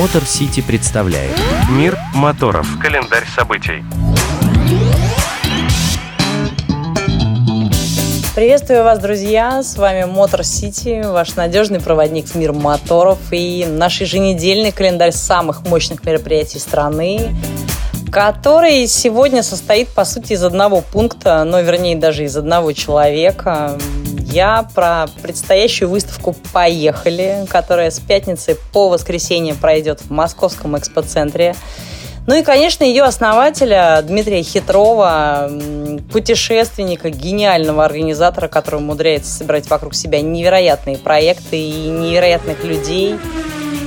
Мотор Сити представляет Мир моторов. Календарь событий. Приветствую вас, друзья! С вами Мотор Сити, ваш надежный проводник в мир моторов и наш еженедельный календарь самых мощных мероприятий страны, который сегодня состоит, по сути, из одного пункта, но, вернее, даже из одного человека. Я про предстоящую выставку «Поехали», которая с пятницы по воскресенье пройдет в Московском экспоцентре. Ну и, конечно, ее основателя Дмитрия Хитрова, путешественника, гениального организатора, который умудряется собирать вокруг себя невероятные проекты и невероятных людей –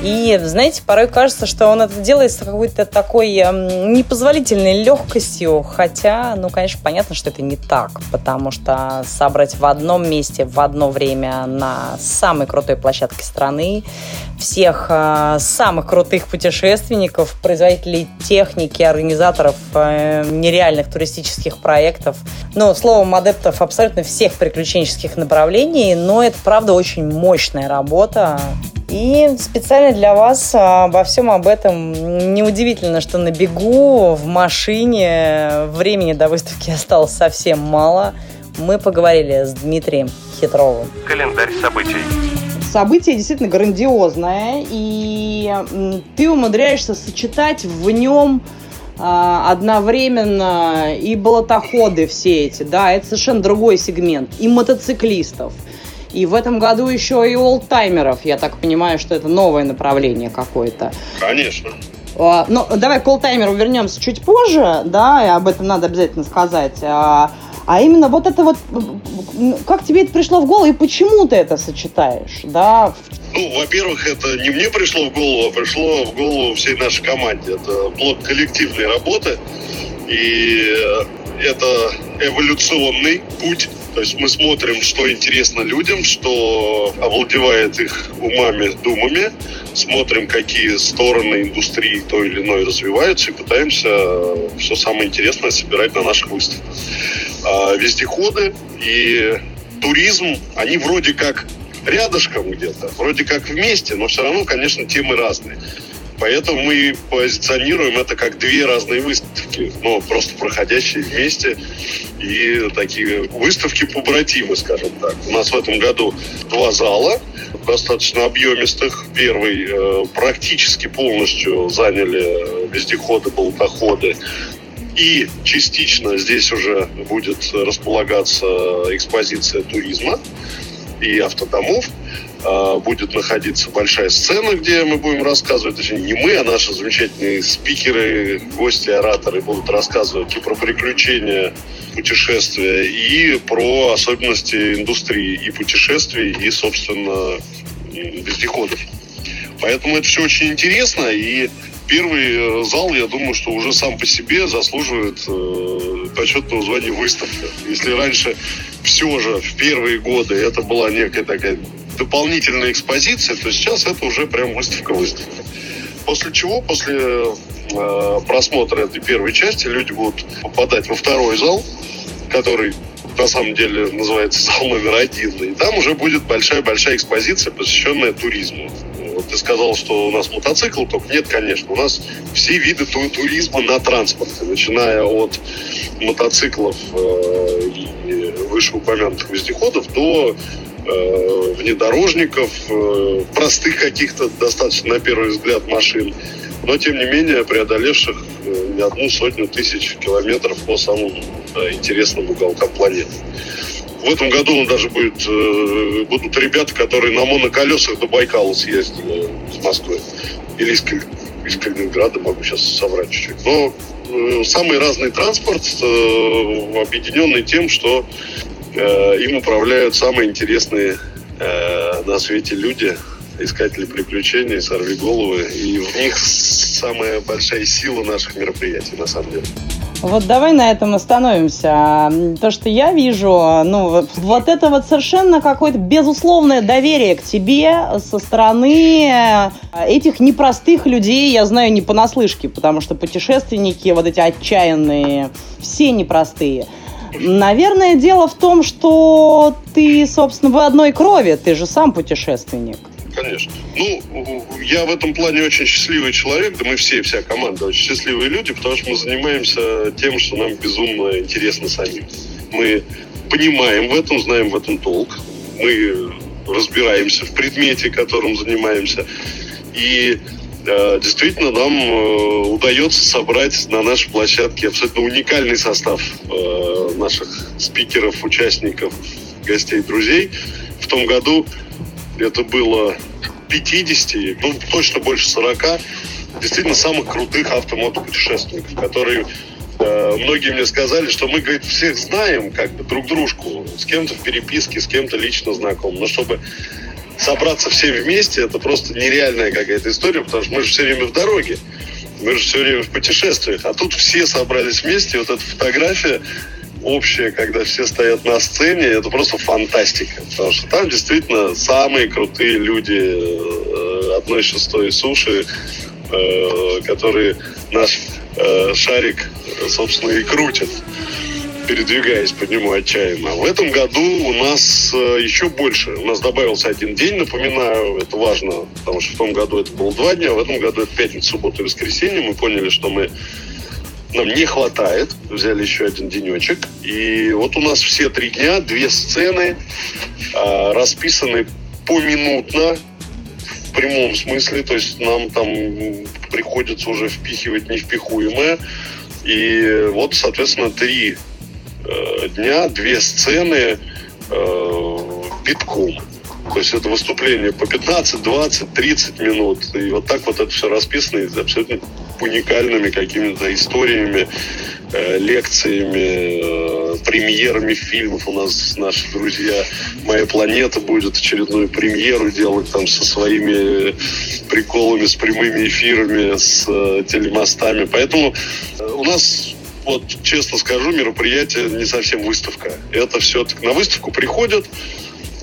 и, знаете, порой кажется, что он это делает с какой-то такой эм, непозволительной легкостью, хотя, ну, конечно, понятно, что это не так, потому что собрать в одном месте в одно время на самой крутой площадке страны всех э, самых крутых путешественников, производителей техники, организаторов э, нереальных туристических проектов, ну, словом, адептов абсолютно всех приключенческих направлений, но это, правда, очень мощная работа. И специально для вас а, обо всем об этом неудивительно, что на бегу, в машине, времени до выставки осталось совсем мало. Мы поговорили с Дмитрием Хитровым. Календарь событий. Событие действительно грандиозное, и ты умудряешься сочетать в нем а, одновременно и болотоходы все эти, да, это совершенно другой сегмент, и мотоциклистов – и в этом году еще и олдтаймеров. Я так понимаю, что это новое направление какое-то. Конечно. А, ну, давай к олдтаймеру вернемся чуть позже, да, и об этом надо обязательно сказать. А, а именно вот это вот, как тебе это пришло в голову и почему ты это сочетаешь, да? Ну, во-первых, это не мне пришло в голову, а пришло в голову всей нашей команде. Это плод коллективной работы, и это эволюционный путь то есть мы смотрим, что интересно людям, что овладевает их умами, думами, смотрим, какие стороны индустрии той или иной развиваются и пытаемся все самое интересное собирать на наших выставках. Вездеходы и туризм, они вроде как рядышком где-то, вроде как вместе, но все равно, конечно, темы разные. Поэтому мы позиционируем это как две разные выставки, но просто проходящие вместе и такие выставки побратимы, скажем так. У нас в этом году два зала, достаточно объемистых. Первый э, практически полностью заняли вездеходы, болтоходы. И частично здесь уже будет располагаться экспозиция туризма и автодомов. А, будет находиться большая сцена, где мы будем рассказывать, точнее, не мы, а наши замечательные спикеры, гости, ораторы будут рассказывать и про приключения путешествия, и про особенности индустрии и путешествий, и, собственно, вездеходов. Поэтому это все очень интересно, и первый э, зал, я думаю, что уже сам по себе заслуживает э, почетного звания выставка. Если раньше все же в первые годы это была некая такая дополнительная экспозиция, то сейчас это уже прям выставка-выставка. После чего, после э, просмотра этой первой части, люди будут попадать во второй зал, который на самом деле называется зал номер один. И там уже будет большая-большая экспозиция, посвященная туризму. Вот ты сказал, что у нас мотоцикл, только нет, конечно. У нас все виды туризма на транспорте, начиная от мотоциклов э, и вышеупомянутых вездеходов до э, внедорожников, э, простых каких-то достаточно на первый взгляд машин, но тем не менее преодолевших э, не одну сотню тысяч километров по самым интересным уголкам планеты. В этом году он даже будет, будут ребята, которые на моноколесах до Байкала съездили с Москвы. Или из, из Калининграда, могу сейчас соврать чуть-чуть. Но самый разный транспорт, объединенный тем, что им управляют самые интересные э, на свете люди, искатели приключений, сорвиголовы. И в них самая большая сила наших мероприятий, на самом деле. Вот давай на этом остановимся. То, что я вижу, ну, вот это вот совершенно какое-то безусловное доверие к тебе со стороны этих непростых людей, я знаю не понаслышке, потому что путешественники, вот эти отчаянные, все непростые – Наверное, дело в том, что ты, собственно, в одной крови, ты же сам путешественник. конечно. Ну, я в этом плане очень счастливый человек, да мы все, вся команда очень счастливые люди, потому что мы занимаемся тем, что нам безумно интересно самим. Мы понимаем в этом, знаем в этом толк, мы разбираемся в предмете, которым занимаемся. И действительно нам э, удается собрать на нашей площадке абсолютно уникальный состав э, наших спикеров, участников, гостей, друзей. В том году это было 50, ну точно больше 40 действительно самых крутых автомотопутешественников, которые э, многие мне сказали, что мы, говорит, всех знаем, как бы друг дружку, с кем-то в переписке, с кем-то лично знаком, но чтобы собраться все вместе, это просто нереальная какая-то история, потому что мы же все время в дороге, мы же все время в путешествиях, а тут все собрались вместе, вот эта фотография общая, когда все стоят на сцене, это просто фантастика, потому что там действительно самые крутые люди э, одной шестой суши, э, которые наш э, шарик, собственно, и крутят передвигаясь по нему отчаянно. В этом году у нас э, еще больше. У нас добавился один день, напоминаю, это важно, потому что в том году это было два дня, а в этом году это пятница, суббота и воскресенье. Мы поняли, что мы нам не хватает. Взяли еще один денечек. И вот у нас все три дня, две сцены, э, расписаны поминутно, в прямом смысле. То есть нам там приходится уже впихивать невпихуемое. И вот, соответственно, три дня две сцены э, битком. То есть это выступление по 15, 20, 30 минут. И вот так вот это все расписано абсолютно уникальными какими-то историями, э, лекциями, э, премьерами фильмов. У нас наши друзья «Моя планета» будет очередную премьеру делать там со своими приколами, с прямыми эфирами, с э, телемостами. Поэтому э, у нас вот честно скажу, мероприятие не совсем выставка. Это все-таки на выставку приходят,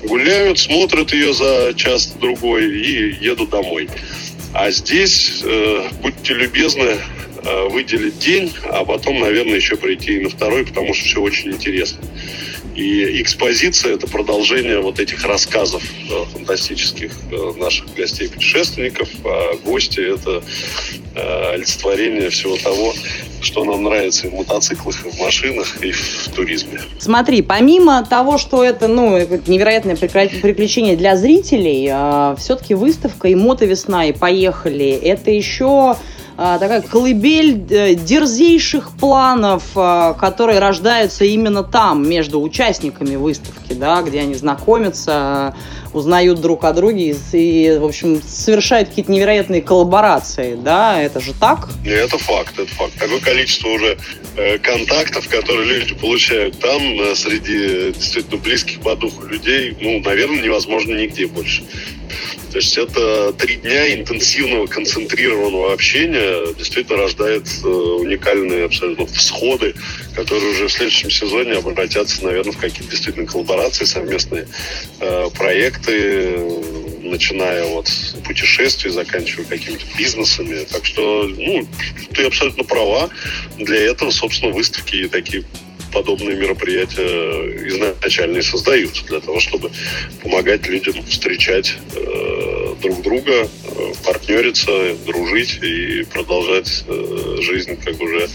гуляют, смотрят ее за час-другой и едут домой. А здесь э, будьте любезны э, выделить день, а потом, наверное, еще прийти и на второй, потому что все очень интересно. И экспозиция – это продолжение вот этих рассказов э, фантастических э, наших гостей-путешественников, а гости – это э, олицетворение всего того, что нам нравится и в мотоциклах, и в машинах, и в туризме. Смотри, помимо того, что это ну, невероятное приключение для зрителей, э, все-таки выставка и мотовесна, и поехали, это еще а, такая колыбель э, дерзейших планов, а, которые рождаются именно там, между участниками выставки, да, где они знакомятся, узнают друг о друге и, в общем, совершают какие-то невероятные коллаборации, да, это же так? Это факт, это факт. Такое количество уже э, контактов, которые люди получают там, э, среди действительно близких по духу людей, ну, наверное, невозможно нигде больше. То есть это три дня интенсивного, концентрированного общения действительно рождает э, уникальные абсолютно всходы, которые уже в следующем сезоне обратятся, наверное, в какие-то действительно коллаборации, совместные э, проекты, начиная от путешествий, заканчивая какими-то бизнесами. Так что, ну, ты абсолютно права. Для этого, собственно, выставки такие подобные мероприятия изначально и создаются для того, чтобы помогать людям встречать э, друг друга, э, партнериться, дружить и продолжать э, жизнь, как уже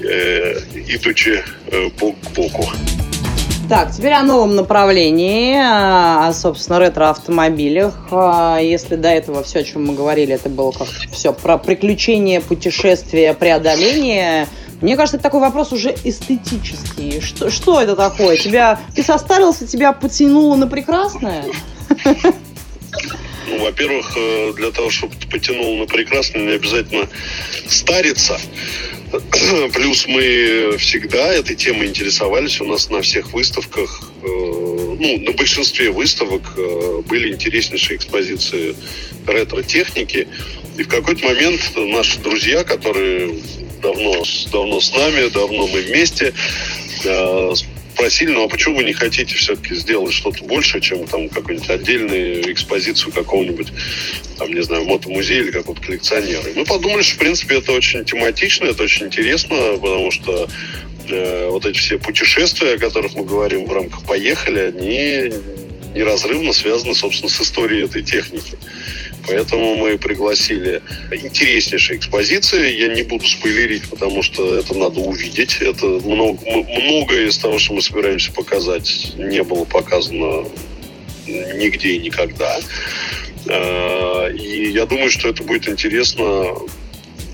э, идучи э, бок к боку. Так, теперь о новом направлении, о, собственно, ретро-автомобилях. А, если до этого все, о чем мы говорили, это было как все про приключения, путешествия, преодоление, мне кажется, это такой вопрос уже эстетический. Что, что это такое? Тебя, ты состарился, тебя потянуло на прекрасное? Ну, во-первых, э, для того, чтобы потянул на прекрасное, не обязательно стариться. Плюс мы всегда этой темой интересовались. У нас на всех выставках, э, ну, на большинстве выставок э, были интереснейшие экспозиции ретро-техники. И в какой-то момент наши друзья, которые давно, давно с нами, давно мы вместе. Э, спросили, ну а почему вы не хотите все-таки сделать что-то больше, чем там какую-нибудь отдельную экспозицию какого-нибудь, там, не знаю, мотомузея или какого-то коллекционера. Мы подумали, что, в принципе, это очень тематично, это очень интересно, потому что э, вот эти все путешествия, о которых мы говорим в рамках «Поехали», они неразрывно связаны, собственно, с историей этой техники. Поэтому мы пригласили интереснейшие экспозиции. Я не буду спойлерить, потому что это надо увидеть. Это много, многое из того, что мы собираемся показать, не было показано нигде и никогда. А, и я думаю, что это будет интересно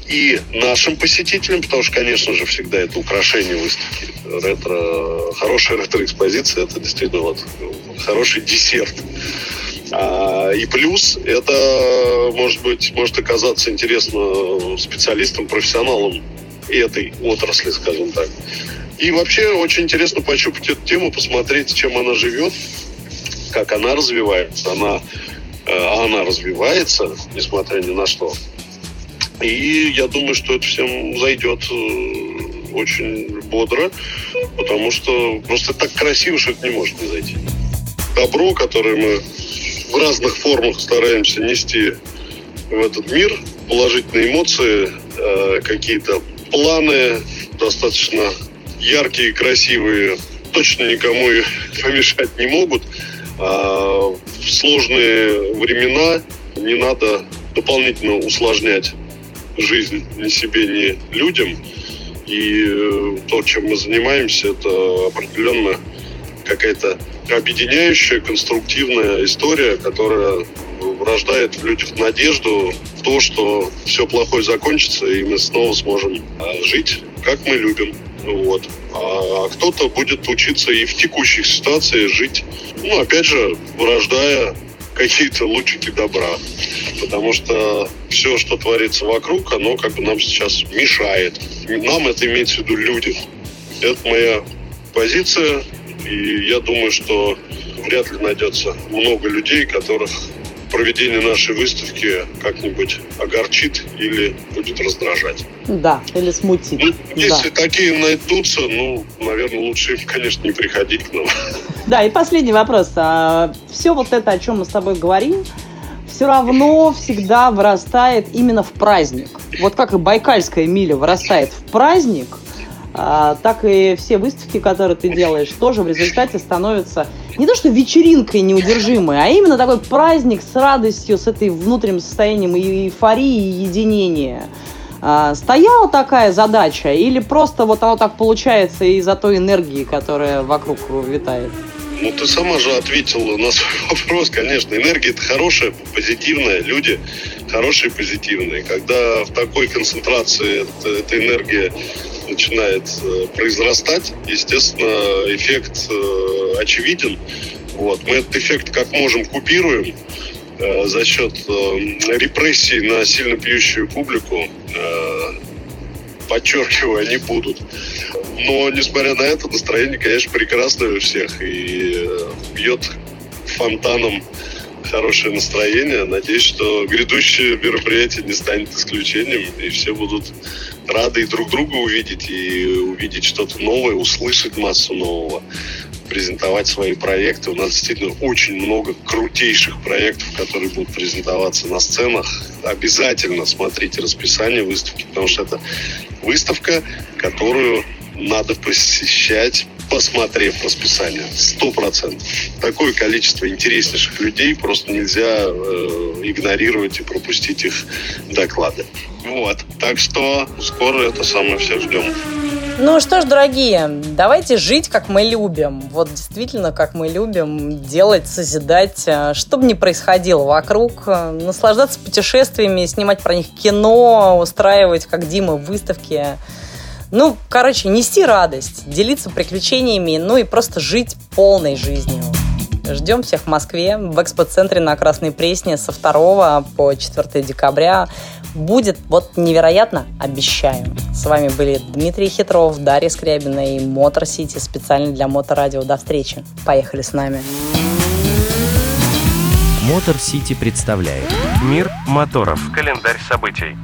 и нашим посетителям, потому что, конечно же, всегда это украшение выставки. Ретро, хорошая ретро-экспозиция – это действительно вот хороший десерт. А, и плюс это, может быть, может оказаться интересно специалистам, профессионалам этой отрасли, скажем так. И вообще очень интересно пощупать эту тему, посмотреть, чем она живет, как она развивается. Она, э, она развивается, несмотря ни на что. И я думаю, что это всем зайдет э, очень бодро, потому что просто так красиво, что это не может не зайти. Добро, которое мы в разных формах стараемся нести в этот мир, положительные эмоции, э, какие-то планы достаточно яркие, красивые, точно никому помешать не могут. А в сложные времена не надо дополнительно усложнять жизнь ни себе, ни людям. И э, то, чем мы занимаемся, это определенно какая-то объединяющая, конструктивная история, которая рождает в людях надежду в то, что все плохое закончится, и мы снова сможем а, жить, как мы любим. Вот. А кто-то будет учиться и в текущих ситуациях жить, ну, опять же, рождая какие-то лучики добра. Потому что все, что творится вокруг, оно как бы нам сейчас мешает. Нам это имеется в виду люди. Это моя позиция. И я думаю, что вряд ли найдется много людей, которых проведение нашей выставки как-нибудь огорчит или будет раздражать. Да, или смутит. Ну, если да. такие найдутся, ну, наверное, лучше им, конечно, не приходить к нам. Да, и последний вопрос. А, все вот это, о чем мы с тобой говорим, все равно всегда вырастает именно в праздник. Вот как и Байкальская миля вырастает в праздник – так и все выставки, которые ты делаешь, тоже в результате становятся не то что вечеринкой неудержимой, а именно такой праздник с радостью, с этой внутренним состоянием эйфории и единения. А, стояла такая задача или просто вот оно так получается из-за той энергии, которая вокруг витает? Ну, ты сама же ответила на свой вопрос, конечно. Энергия – это хорошая, позитивная. Люди хорошие, позитивные. Когда в такой концентрации эта, эта энергия начинает э, произрастать, естественно, эффект э, очевиден. Вот. Мы этот эффект как можем купируем э, за счет репрессий на сильно пьющую публику. Подчеркиваю, они будут. Но, несмотря на это, настроение, конечно, прекрасное у всех и бьет фонтаном хорошее настроение. Надеюсь, что грядущее мероприятие не станет исключением, и все будут рады и друг друга увидеть, и увидеть что-то новое, услышать массу нового, презентовать свои проекты. У нас действительно очень много крутейших проектов, которые будут презентоваться на сценах. Обязательно смотрите расписание выставки, потому что это выставка, которую надо посещать посмотрев расписание. Сто процентов. Такое количество интереснейших людей просто нельзя э, игнорировать и пропустить их доклады. Вот. Так что скоро это самое все ждем. Ну что ж, дорогие, давайте жить, как мы любим. Вот действительно, как мы любим делать, созидать, э, что бы ни происходило вокруг, э, наслаждаться путешествиями, снимать про них кино, устраивать, как Дима, выставки. Ну, короче, нести радость, делиться приключениями, ну и просто жить полной жизнью. Ждем всех в Москве, в экспоцентре на Красной Пресне со 2 по 4 декабря. Будет вот невероятно, обещаю. С вами были Дмитрий Хитров, Дарья Скрябина и Мотор Сити специально для Моторадио. До встречи. Поехали с нами. Мотор Сити представляет Мир моторов. Календарь событий.